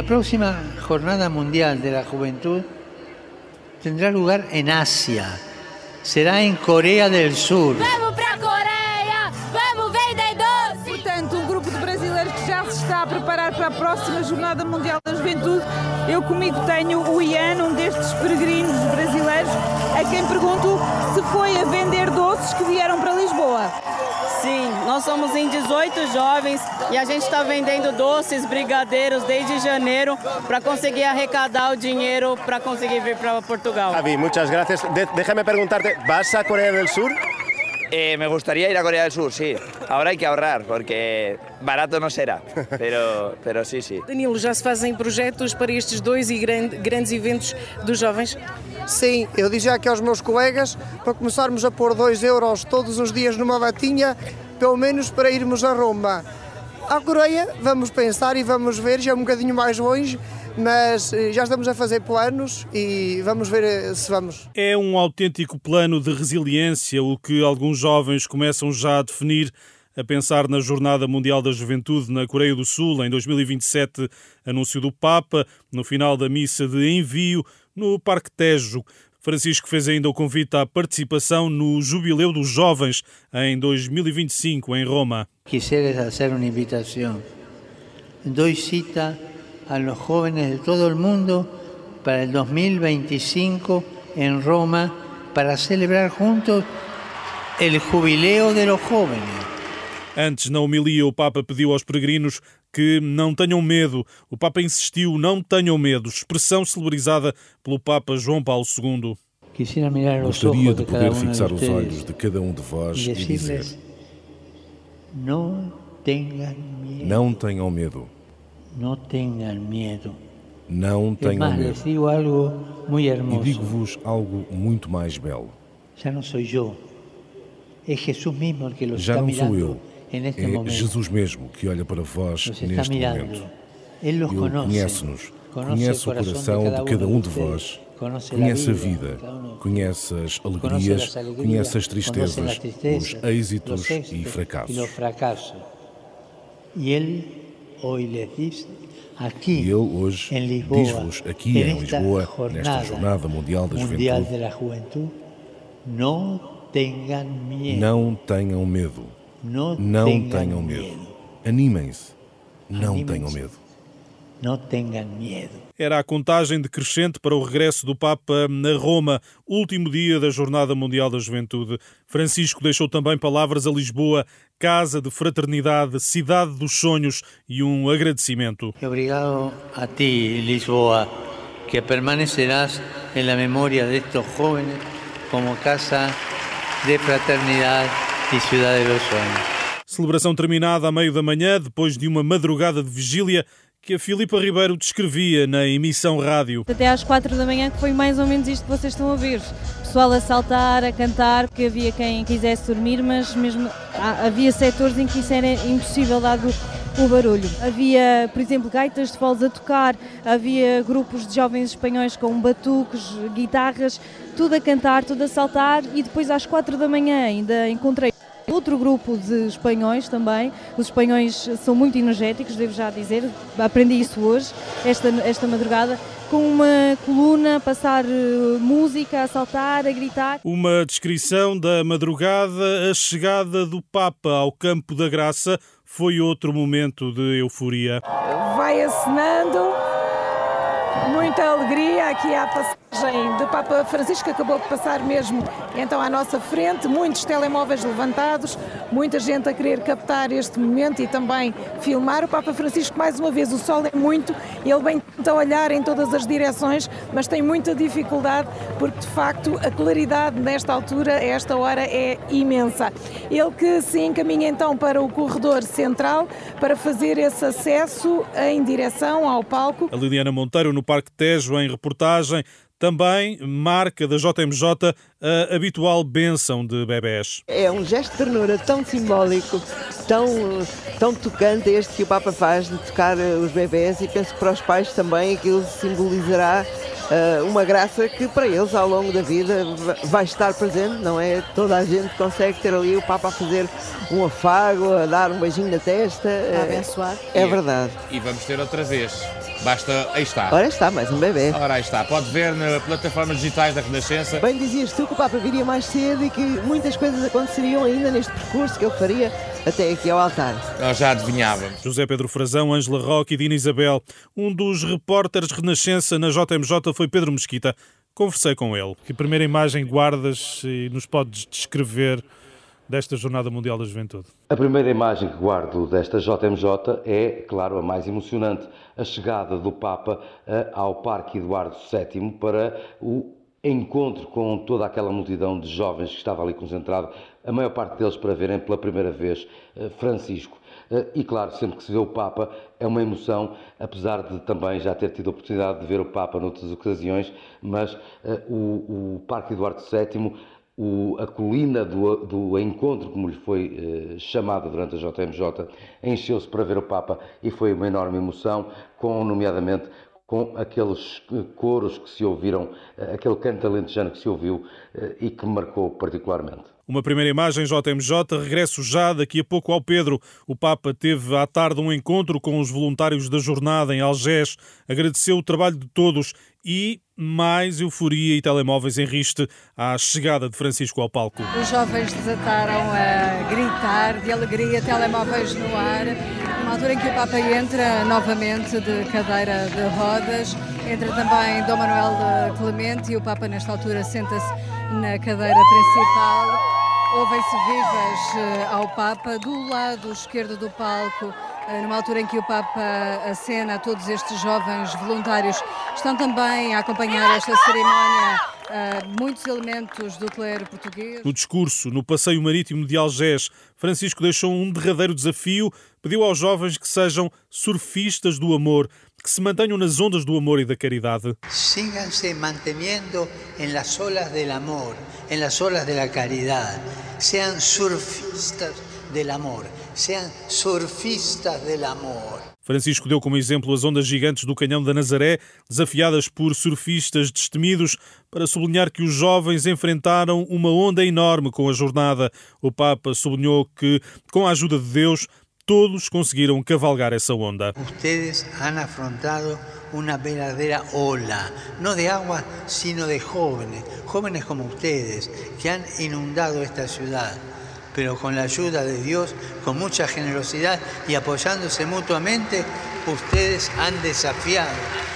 La próxima Jornada Mundial de la Juventud tendrá lugar en Asia. Será en Corea del Sur. Vamos pra Coreia! Vamos vender doce! Portanto, um grupo de brasileiros que já se está a preparar para a próxima Jornada Mundial da Juventude. Eu comigo tenho o Ian, um destes peregrinos brasileiros, a quem pergunto se foi a vender doces que vieram para Lisboa. Sim, nós somos em 18 jovens e a gente está vendendo doces, brigadeiros desde janeiro para conseguir arrecadar o dinheiro para conseguir vir para Portugal. Avi, muchas gracias. De- déjame preguntarte, ¿vas a Corea del Sur? Eh, me gustaría ir a Corea del Sur, sí. Ahora hay que ahorrar porque barato no será, pero, pero sí, sí. Danilo, já se fazem projetos para estes dois e grande- grandes eventos dos jovens? Sim, eu dizia aqui aos meus colegas para começarmos a pôr 2 euros todos os dias numa batinha, pelo menos para irmos a Roma. À Coreia, vamos pensar e vamos ver, já é um bocadinho mais longe, mas eh, já estamos a fazer planos e vamos ver eh, se vamos. É um autêntico plano de resiliência, o que alguns jovens começam já a definir, a pensar na Jornada Mundial da Juventude na Coreia do Sul em 2027, anúncio do Papa, no final da missa de envio no Parque Tejo. Francisco fez ainda o convite à participação no Jubileu dos Jovens em 2025 em Roma. Quisiera hacer una invitación. Doy cita a los jóvenes de todo el mundo para el 2025 en Roma para celebrar juntos el jubileo de los jóvenes. Antes, na homilia, o Papa pediu aos peregrinos que não tenham medo. O Papa insistiu, não tenham medo, expressão celebrizada pelo Papa João Paulo II. Gostaria de poder fixar os olhos de cada um de vós e dizer: Não tenham medo, não tenham medo. digo algo muy E digo-vos algo muito mais belo. Mismo el que los Já não sou eu, é momento. Jesus mesmo que olha para vós neste momento. Ele conhece-nos, conhece o coração de cada um de vós, conhece a vida, conhece as alegrias, conhece as tristezas, os êxitos e fracassos. dice aquí E Ele hoje diz-vos aqui em Lisboa, nesta Jornada Mundial da Juventude, não tenham medo. Não tengan tenham medo. Animem-se. Não Animem-se. tenham medo. No tengan miedo. Era a contagem decrescente para o regresso do Papa na Roma, último dia da Jornada Mundial da Juventude. Francisco deixou também palavras a Lisboa, casa de fraternidade, cidade dos sonhos e um agradecimento. Obrigado a ti, Lisboa, que permanecerás en la memoria de estos jóvenes como casa de fraternidad los sueños. Celebração terminada a meio da manhã, depois de uma madrugada de vigília que a Filipa Ribeiro descrevia na emissão rádio. Até às quatro da manhã, que foi mais ou menos isto que vocês estão a ver. Pessoal a saltar, a cantar, que havia quem quisesse dormir, mas mesmo havia setores em que isso era impossível dado o barulho. Havia, por exemplo, gaitas de foles a tocar, havia grupos de jovens espanhóis com batuques, guitarras, tudo a cantar, tudo a saltar e depois às quatro da manhã ainda encontrei Outro grupo de espanhóis também. Os espanhóis são muito energéticos, devo já dizer. Aprendi isso hoje, esta, esta madrugada, com uma coluna a passar eh, música, a saltar, a gritar. Uma descrição da madrugada, a chegada do Papa ao Campo da Graça foi outro momento de euforia. Vai acenando, muita alegria aqui à passagem do Papa Francisco, acabou de passar mesmo então à nossa frente, muitos telemóveis levantados, muita gente a querer captar este momento e também filmar. O Papa Francisco, mais uma vez, o sol é muito, ele bem tenta olhar em todas as direções, mas tem muita dificuldade porque de facto a claridade nesta altura, a esta hora, é imensa. Ele que se encaminha então para o corredor central para fazer esse acesso em direção ao palco. A Liliana Monteiro no Parque Tejo em reportagem. Também marca da JMJ a habitual bênção de bebés. É um gesto de ternura tão simbólico, tão, tão tocante este que o Papa faz de tocar eh, os bebés e penso que para os pais também aquilo simbolizará uh, uma graça que para eles ao longo da vida vai estar presente, não é? Toda a gente consegue ter ali o Papa a fazer um afago, a dar um beijinho na testa. A abençoar. É verdade. E vamos ter outra vez. Basta. Aí está. Ora está, mais um bebê. Ora aí está. Pode ver nas plataformas digitais da Renascença. Bem dizias tu que o Papa viria mais cedo e que muitas coisas aconteceriam ainda neste percurso que ele faria até aqui ao altar. Nós já adivinhávamos. José Pedro Frazão, Ângela Roque e Dina Isabel. Um dos repórteres Renascença na JMJ foi Pedro Mesquita. Conversei com ele. Que primeira imagem guardas e nos podes descrever desta Jornada Mundial da Juventude? A primeira imagem que guardo desta JMJ é, claro, a mais emocionante, a chegada do Papa eh, ao Parque Eduardo VII para o encontro com toda aquela multidão de jovens que estava ali concentrado, a maior parte deles para verem pela primeira vez eh, Francisco. Eh, e claro, sempre que se vê o Papa é uma emoção, apesar de também já ter tido a oportunidade de ver o Papa noutras ocasiões, mas o, o Parque Eduardo VII o, a colina do, do, encontro, como lhe foi eh, chamada durante a JMJ, encheu-se para ver o Papa e foi uma enorme emoção, com, nomeadamente, com aqueles coros que se ouviram, eh, aquele canto alentejano que se ouviu eh, e que marcou particularmente. Uma primeira imagem, JMJ, regresso já daqui a pouco ao Pedro. O Papa teve à tarde um encontro com os voluntários da jornada em Algés, agradeceu o trabalho de todos e mais euforia e telemóveis em riste à chegada de Francisco ao palco. Os jovens desataram a gritar de alegria, telemóveis no ar, numa altura em que o Papa entra novamente de cadeira de rodas, entra também Dom Manuel Clemente e o Papa nesta altura senta-se na cadeira principal. Ouvem-se vivas eh, ao Papa. Do lado esquerdo do palco, numa altura em que o Papa acena a todos estes jovens voluntários, estão também a acompanhar esta cerimónia uh, muitos elementos do clero português. No discurso, no passeio marítimo de Algés, Francisco deixou um derradeiro desafio, pediu aos jovens que sejam surfistas do amor, que se mantenham nas ondas do amor e da caridade. Síganse manteniendo en las olas del amor, en las olas de la caridad. Sean surfistas del amor, sean surfistas del amor. Francisco deu como exemplo as ondas gigantes do Canhão da Nazaré, desafiadas por surfistas destemidos, para sublinhar que os jovens enfrentaram uma onda enorme com a jornada. O Papa sublinhou que, com a ajuda de Deus, todos conseguiram cavalgar essa onda. Ustedes han afrontado una verdadera ola, no de agua, sino de jóvenes, jóvenes como ustedes, que han inundado esta ciudad. Pero con la ayuda de Dios, con mucha generosidad y apoyándose mutuamente, ustedes han desafiado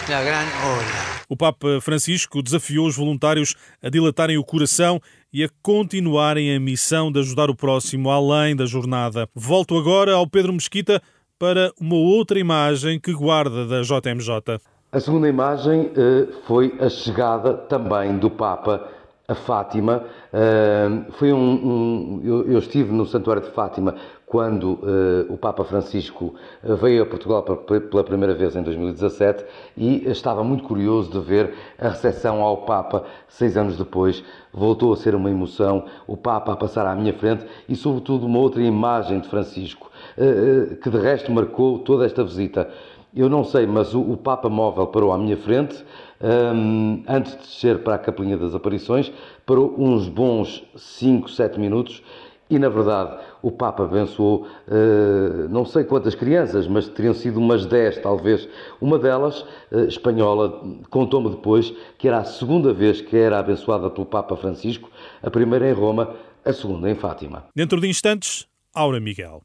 la gran ola. O Papa Francisco desafiou os voluntários a dilatarem o coração e a continuarem a missão de ajudar o próximo além da jornada. Volto agora ao Pedro Mesquita para uma outra imagem que guarda da JMJ. A segunda imagem eh, foi a chegada também do Papa a Fátima. Uh, foi um, um eu, eu, estive no Santuário de Fátima quando uh, o Papa Francisco veio a Portugal pela primeira vez em 2017 e estava muito curioso de ver a recepção ao Papa seis anos depois. Voltou a ser uma emoção, o Papa a passar à minha frente e, sobretudo, uma outra imagem de Francisco, uh, que de resto marcou toda esta visita. Eu não sei, mas o, o Papa Móvel parou à minha frente, um, antes de descer para a Capelinha das Aparições, parou uns bons 5, 7 minutos e, na verdade, o Papa abençoou uh, não sei quantas crianças, mas teriam sido umas 10, talvez. Uma delas, uh, espanhola, contou-me depois que era a segunda vez que era abençoada pelo Papa Francisco, a primeira em Roma, a segunda em Fátima. Dentro de instantes, Aura Miguel.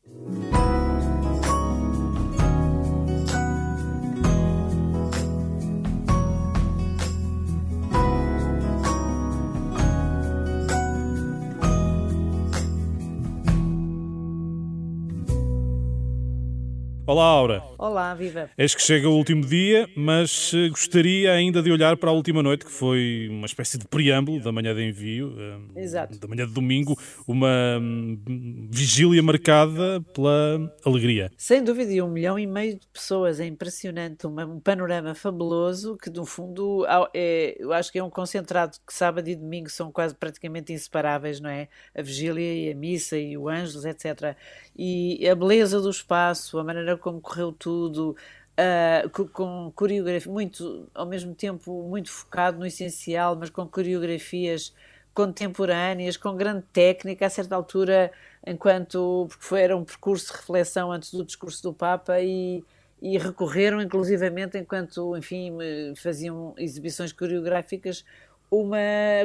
Aura. Olá, viva. Eis que chega o último dia, mas eh, gostaria ainda de olhar para a última noite, que foi uma espécie de preâmbulo da manhã de envio, eh, Exato. da manhã de domingo, uma hum, vigília marcada pela alegria. Sem dúvida, e um milhão e meio de pessoas, é impressionante, um panorama fabuloso que, no fundo, é, eu acho que é um concentrado que sábado e domingo são quase praticamente inseparáveis, não é? A vigília e a missa e o ângelos, etc. E a beleza do espaço, a maneira como correu tudo, uh, com, coreografia, muito, ao mesmo tempo, muito focado no essencial, mas com coreografias contemporâneas, com grande técnica, a certa altura, enquanto, porque foi, era um percurso de reflexão antes do discurso do Papa e, e recorreram, inclusivamente, enquanto, enfim, faziam exibições coreográficas, uma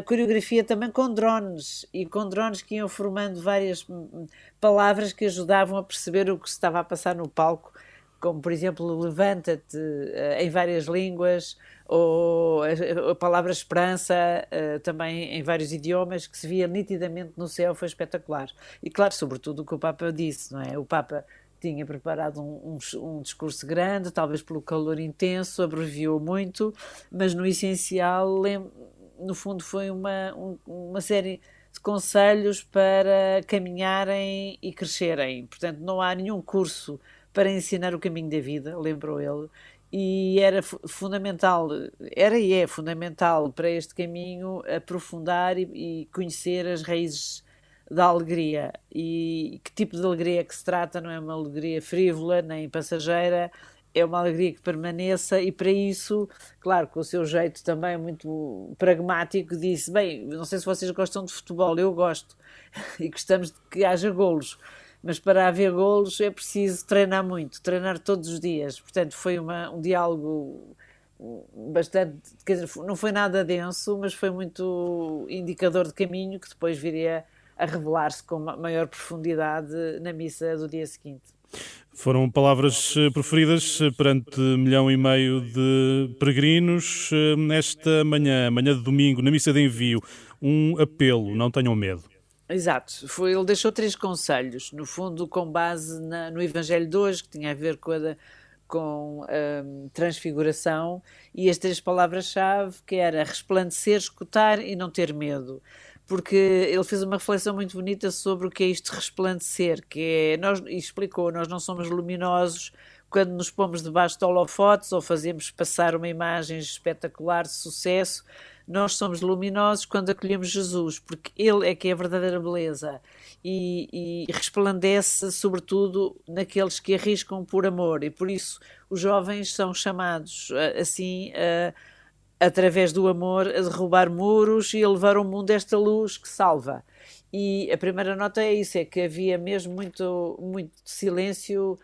coreografia também com drones e com drones que iam formando várias palavras que ajudavam a perceber o que se estava a passar no palco, como por exemplo levanta-te uh, em várias línguas ou a, a palavra esperança uh, também em vários idiomas que se via nitidamente no céu foi espetacular e claro sobretudo o que o Papa disse não é o Papa tinha preparado um, um, um, discurso grande, talvez pelo calor intenso, abreviou muito, mas no essencial no fundo, foi uma, um, uma série de conselhos para caminharem e crescerem. Portanto, não há nenhum curso para ensinar o caminho da vida, lembrou ele, e era fundamental, era e é fundamental para este caminho aprofundar e, e conhecer as raízes da alegria. E que tipo de alegria é que se trata, não é uma alegria frívola nem passageira, é uma alegria que permaneça e para isso, claro, com o seu jeito também muito pragmático, disse, bem, não sei se vocês gostam de futebol, eu gosto e gostamos de que haja golos, mas para haver golos é preciso treinar muito, treinar todos os dias, portanto foi uma, um diálogo bastante, quer dizer, não foi nada denso, mas foi muito indicador de caminho que depois viria a revelar-se com maior profundidade na missa do dia seguinte. Foram palavras eh, preferidas eh, perante milhão e meio de peregrinos eh, nesta manhã, manhã de domingo, na missa de envio. Um apelo, não tenham medo. Exato, Foi, ele deixou três conselhos, no fundo com base na, no Evangelho de hoje, que tinha a ver com a, com um, transfiguração, e as três palavras-chave, que era resplandecer, escutar e não ter medo. Porque ele fez uma reflexão muito bonita sobre o que é isto resplandecer, que é, nós, e explicou, nós não somos luminosos quando nos pomos debaixo de holofotes ou fazemos passar uma imagem espetacular de sucesso, nós somos luminosos quando acolhemos Jesus, porque Ele é que é a verdadeira beleza e, e resplandece, sobretudo, naqueles que arriscam por amor, e por isso os jovens são chamados assim a através do amor, a derrubar muros e a levar ao mundo esta luz que salva. E a primeira nota é isso, é que havia mesmo muito, muito silêncio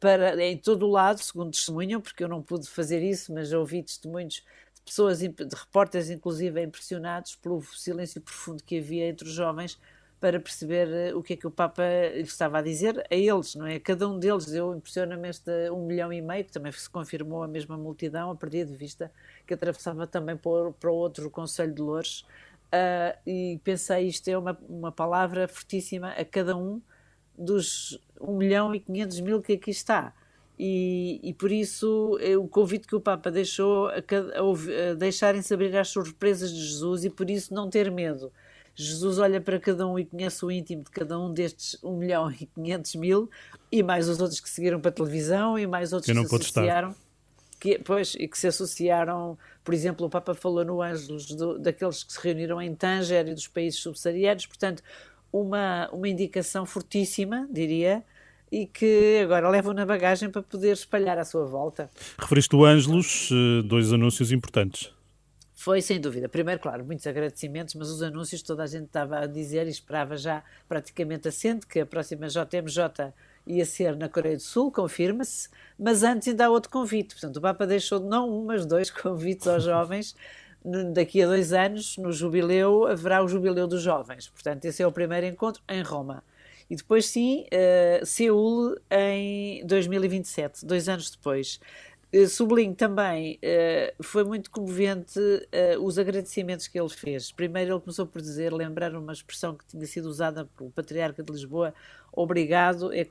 para, em todo o lado, segundo testemunham, porque eu não pude fazer isso, mas ouvi testemunhos de pessoas, de repórteres inclusive, impressionados pelo silêncio profundo que havia entre os jovens para perceber eh, o que é que o Papa estava a dizer a eles, não é? Cada um deles deu, impressiona-me, este um milhão e meio, que também se confirmou a mesma multidão, a perder de vista que atravessava também para, o outro Conselho de Lourdes, uh, e pensei, isto é uma, uma palavra fortíssima a cada um dos 1 milhão e 500 mil que aqui está. E, e por isso é o convite que o Papa deixou a, a, a deixarem-se abrir às surpresas de Jesus e por isso não ter medo. Jesus olha para cada um e conhece o íntimo de cada um destes 1 milhão e 500 mil e mais os outros que seguiram para a televisão e mais outros que se associaram. Estar que, pois, e que se associaram, por exemplo, o Papa falou no Ângelos do, daqueles que se reuniram em Tanger e dos países subsaarianos, portanto, uma, uma indicação fortíssima, diria, e que agora levam na bagagem para poder espalhar à sua volta. Referiste o Ângelos, eh, dois anúncios importantes. Foi, sem dúvida. Primeiro, claro, muitos agradecimentos, mas os anúncios toda a gente estava a dizer e esperava já praticamente assente que a próxima JMJ ia ser na Coreia do Sul, confirma-se, mas antes ainda há outro convite. Portanto, o Papa deixou não um, mas dois convites aos jovens. Daqui a dois anos, no jubileu, haverá o jubileu dos jovens. Portanto, esse é o primeiro encontro em Roma. E depois, sim, uh, Seul em 2027, dois anos depois. Eh, sublinho também, uh, foi muito comovente os agradecimentos que ele fez. Primeiro, ele começou por dizer, lembrar uma expressão que tinha sido usada pelo Patriarca de Lisboa: obrigado, é,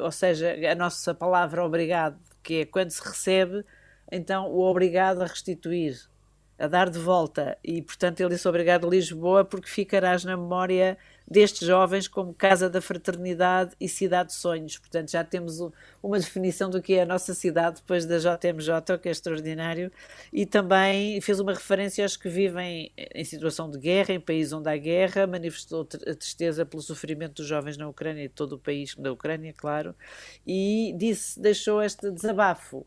ou seja, a nossa palavra obrigado, que é quando se recebe, então o obrigado a restituir, a dar de volta. E, portanto, ele disse obrigado, Lisboa, porque ficarás na memória destes jovens como Casa da Fraternidade e Cidade de Sonhos. Portanto, já temos uma definição do que é a nossa cidade depois da JMJ, o que é extraordinário. E também fez uma referência aos que vivem em situação de guerra, em países onde há guerra, manifestou a tristeza pelo sofrimento dos jovens na Ucrânia e de todo o país da Ucrânia, claro, e disse, deixou este desabafo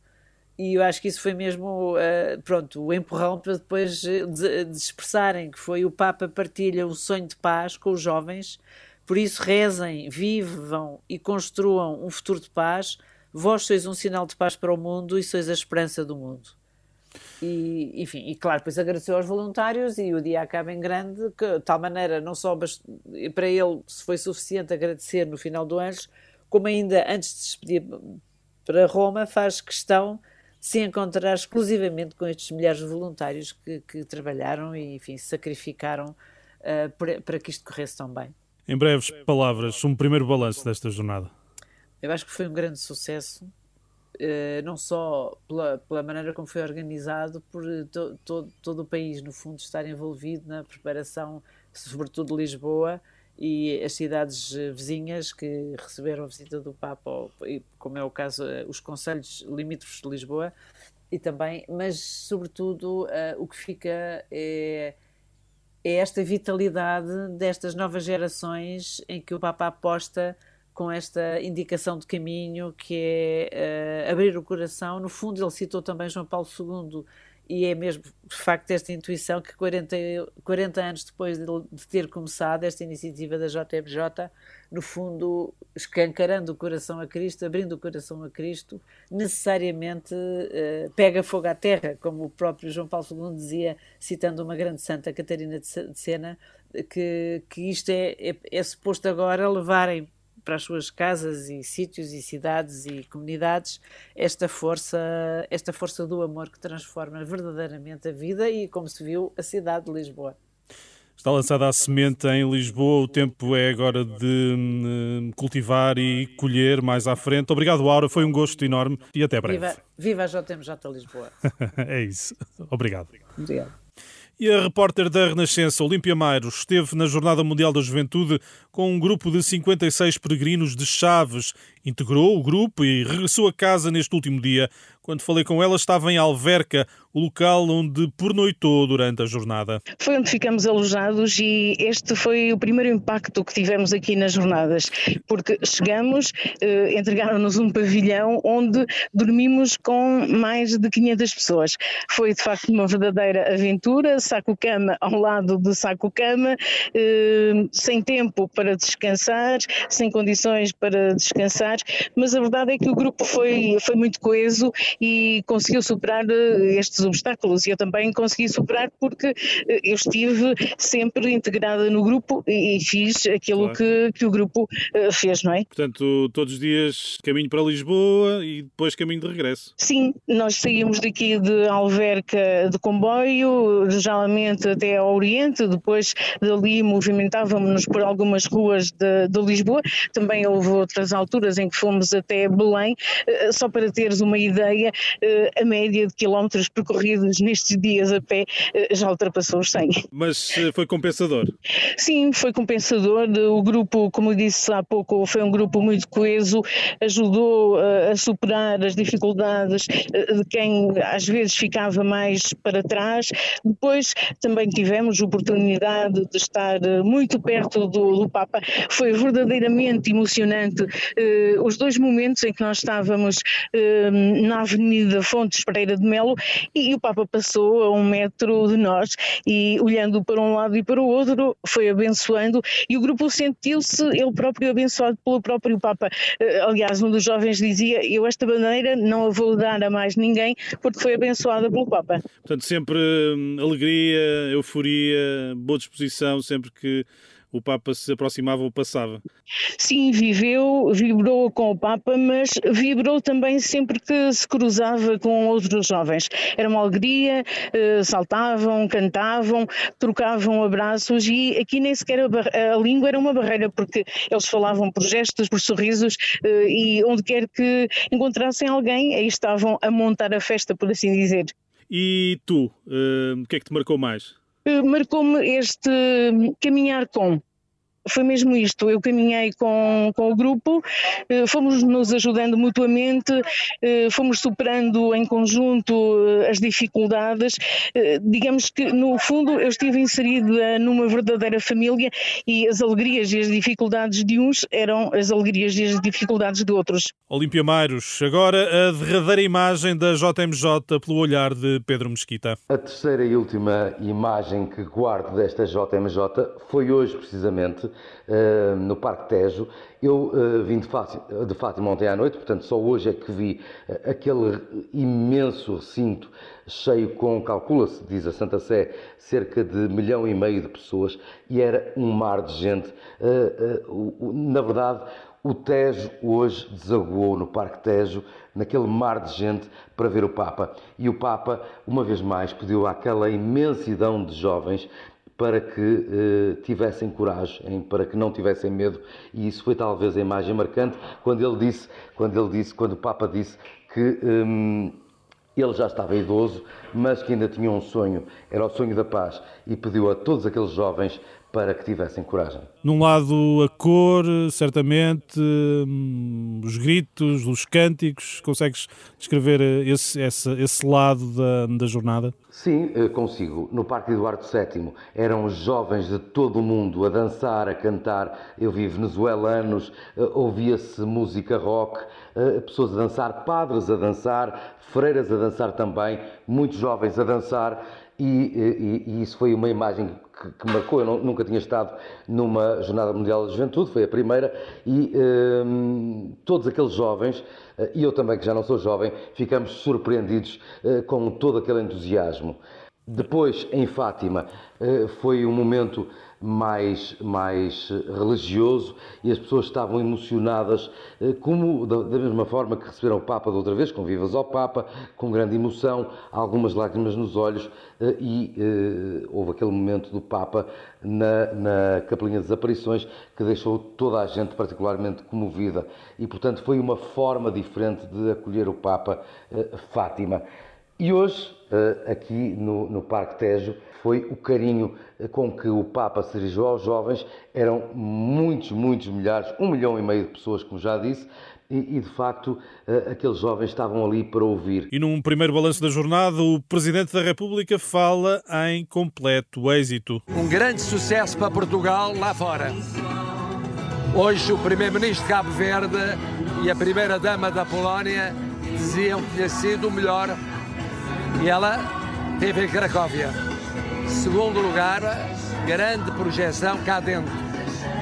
e eu acho que isso foi mesmo uh, pronto, o empurrão para depois de, de expressarem que foi o Papa partilha o sonho de paz com os jovens, por isso rezem, vivam e construam um futuro de paz. Vós sois um sinal de paz para o mundo e sois a esperança do mundo. E, enfim, e claro, depois agradeceu aos voluntários e o dia acaba em grande, que, de tal maneira, não só para ele se foi suficiente agradecer no final do ano, como ainda antes de se despedir para Roma, faz questão se encontrar exclusivamente com estes milhares de voluntários que, que trabalharam e, enfim, sacrificaram uh, para, para que isto corresse tão bem. Em breves palavras, um primeiro balanço desta jornada. Eu acho que foi um grande sucesso eh, não só pela, pela, maneira como foi organizado, por to, to, todo o país, no fundo, estar envolvido na preparação, sobretudo de Lisboa e as cidades eh, vizinhas que receberam a visita do Papa, como é o caso, eh, os conselhos limítrofes de Lisboa, e também, mas sobretudo o que fica é, é esta vitalidade destas novas gerações em que o Papa aposta com esta indicação de caminho que é uh, abrir o coração. No fundo, ele citou também João Paulo II e é mesmo de facto esta intuição que 40, 40 anos depois de, de, ter começado esta iniciativa da JMJ, no fundo escancarando o coração a Cristo, abrindo o coração a Cristo, necessariamente uh, pega fogo à terra, como o próprio João Paulo II dizia, citando uma grande santa, Catarina de Sena, que, que isto é, é, é suposto agora levarem para as suas casas e sítios e cidades e comunidades esta força, esta força do amor que transforma verdadeiramente a vida e, como se viu, a cidade de Lisboa. Está lançada a semente em Lisboa, o tempo é agora de hum, cultivar e colher mais à frente. Obrigado, Aura, foi um gosto enorme e até breve. Viva, viva a JMJ Lisboa. é isso. Obrigado. Obrigado. E a repórter da Renascença, Olímpia Mairos, esteve na Jornada Mundial da Juventude com um grupo de 56 peregrinos de Chaves. Integrou o grupo e regressou a casa neste último dia. Quando falei com ela, estava em Alverca, o local onde pernoitou durante a jornada. Foi onde ficamos alojados e este foi o primeiro impacto que tivemos aqui nas jornadas, porque chegamos, eh, entregaram-nos um pavilhão onde dormimos com mais de 500 pessoas. Foi de facto uma verdadeira aventura, saco-cama ao lado de saco-cama, eh, sem tempo para descansar, sem condições para descansar, mas a verdade é que o grupo foi, foi muito coeso e conseguiu superar eh, estes obstáculos. E eu também consegui superar porque eh, eu estive sempre integrada no grupo e fiz aquilo claro. que, que o grupo eh, fez, não é? Portanto, todos os dias caminho para Lisboa e depois caminho de regresso. Sim, nós saímos daqui de Alverca de comboio, geralmente até ao Oriente, depois dali movimentávamos-nos por algumas ruas de, de Lisboa. Também houve outras alturas em que fomos até Belém, só para teres uma ideia eh, a média de quilómetros percorridos nestes dias a pé eh, já ultrapassou os 100. Mas eh, foi compensador? Sim, foi compensador. O grupo, como eu disse há pouco, foi um grupo muito coeso, ajudou a superar as dificuldades de quem às vezes ficava mais para trás. Depois também tivemos oportunidade de estar muito perto do, do Papa. Foi verdadeiramente emocionante os dois momentos em que nós estávamos na Avenida Fontes Pereira de Melo e o Papa passou a um metro de nós e olhando para um lado e para o outro foi abençoando e o grupo sentiu-se ele próprio abençoado pelo próprio Papa. Eh, aliás, um dos jovens dizia, eu esta bandeira não a vou dar a mais ninguém porque foi abençoada pelo Papa. Portanto, sempre hum, alegria, euforia, boa disposição, sempre que o Papa se aproximava ou passava. Sim, viveu, vibrou com o Papa, mas vibrou também sempre que se cruzava com outros jovens. Era uma alegria, eh, saltavam, cantavam, trocavam abraços e aqui nem sequer a, a, língua era uma barreira, porque eles falavam por gestos, por sorrisos eh, e onde quer que encontrassem alguém, aí estavam a montar a festa, por assim dizer. E tu, uh, o que é que te marcou mais? Marcou-me este caminhar com foi mesmo isto. Eu caminhei com, com o grupo, eh, fomos nos ajudando mutuamente, eh, fomos superando em conjunto eh, as dificuldades. Digamos que, no fundo, eu estive inserida numa verdadeira família e as alegrias e as dificuldades de uns eram as alegrias e as dificuldades de outros. Olímpia Mairos, agora a derradeira imagem da JMJ pelo olhar de Pedro Mesquita. A terceira e última imagem que guardo desta JMJ foi hoje, precisamente, uh, no Parque Tejo. Eu uh, vim de Fátima, de Fátima ontem à noite, portanto só hoje é que vi uh, aquele imenso recinto cheio com, calcula-se, diz a Santa Sé, cerca de milhão e meio de pessoas e era um mar de gente. na verdade, o Tejo hoje desaguou no Parque Tejo, naquele mar de gente, para ver o Papa. E o Papa, uma vez mais, pediu àquela imensidão de jovens para que eh, tivessem coragem, para que não tivessem medo, e isso foi talvez a imagem marcante quando ele disse, quando ele disse, quando o Papa disse que hum, ele já estava idoso, mas que ainda tinha um sonho, era o sonho da paz, e pediu a todos aqueles jovens para que tivessem coragem. Num lado, a cor, certamente, hum, os gritos, os cânticos. Consegues descrever esse, esse, esse lado da, da jornada? Sim, eh, consigo. No Parque Eduardo VII eram jovens de todo o mundo a dançar, a cantar. Eu vi venezuelanos, eh, ouvia-se música rock, eh, pessoas a dançar, padres a dançar, freiras a dançar também, muitos jovens a dançar. E, e, e isso foi uma imagem que, que marcou. Eu não, nunca tinha estado numa Jornada Mundial da Juventude, foi a primeira, e um, todos aqueles jovens, eh, e eu também que já não sou jovem, ficamos surpreendidos uh, com todo aquele entusiasmo. Depois, em Fátima, uh, foi um momento mais, mais religioso e as pessoas estavam emocionadas, eh, como da, mesma forma que receberam o Papa da outra vez, com vivas ao Papa, com grande emoção, algumas lágrimas nos olhos eh, e eh, houve aquele momento do Papa na, na Capelinha das Aparições que deixou toda a gente particularmente comovida e, portanto, foi uma forma diferente de acolher o Papa Fátima. E hoje, aqui no, no Parque Tejo, foi o carinho com que o Papa se dirigiu aos jovens. Eram muitos, muitos milhares, um milhão e meio de pessoas, como já disse, e, de facto eh, aqueles jovens estavam ali para ouvir. E num primeiro balanço da jornada, o Presidente da República fala em completo êxito. Um grande sucesso para Portugal lá fora. Hoje o Primeiro-Ministro de Cabo Verde e a Primeira-Dama da Polónia diziam que tinha sido o melhor e ela teve em Cracóvia. Segundo lugar, grande projeção cá dentro.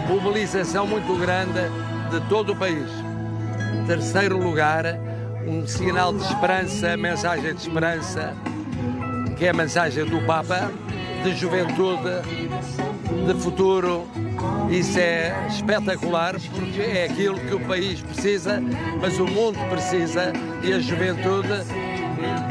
Mobilização muito grande de todo o país. Terceiro lugar, um sinal de esperança, mensagem de esperança, que é a mensagem do Papa, de juventude, de futuro. Isso é espetacular porque é aquilo que o país precisa, mas o mundo precisa e a juventude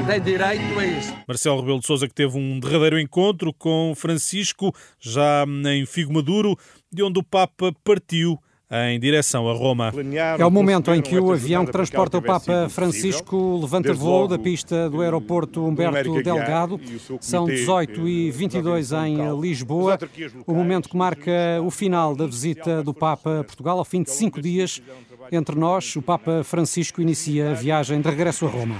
tem direito a isso. Marcelo Rebelo de Sousa que teve um derradeiro encontro com Francisco, já em Figo Maduro, de onde o Papa partiu em direção a Roma. É o momento em que o avião que transporta o Papa Francisco levanta voo da pista do aeroporto Humberto Delgado. São 18 e 22 em Lisboa. O momento que marca o final da visita do Papa a Portugal, ao fim de cinco dias. Entre nós, o Papa Francisco inicia a viagem de regresso a Roma.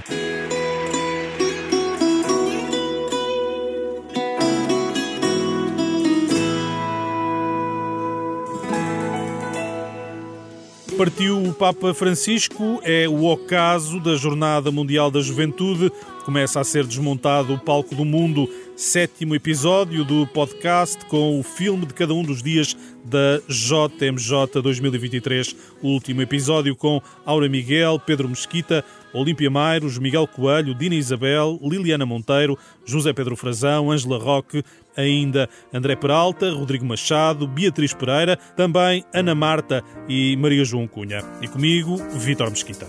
Partiu o Papa Francisco, é o ocaso da Jornada Mundial da Juventude. Começa a ser desmontado o palco do mundo, sétimo episódio do podcast com o filme de cada um dos dias da JMJ 2023. O último episódio com Aura Miguel, Pedro Mesquita, Olímpia Mairos, Miguel Coelho, Dina Isabel, Liliana Monteiro, José Pedro Frazão, Ângela Roque, ainda André Peralta, Rodrigo Machado, Beatriz Pereira, também Ana Marta e Maria João Cunha. E comigo, Vítor Mesquita.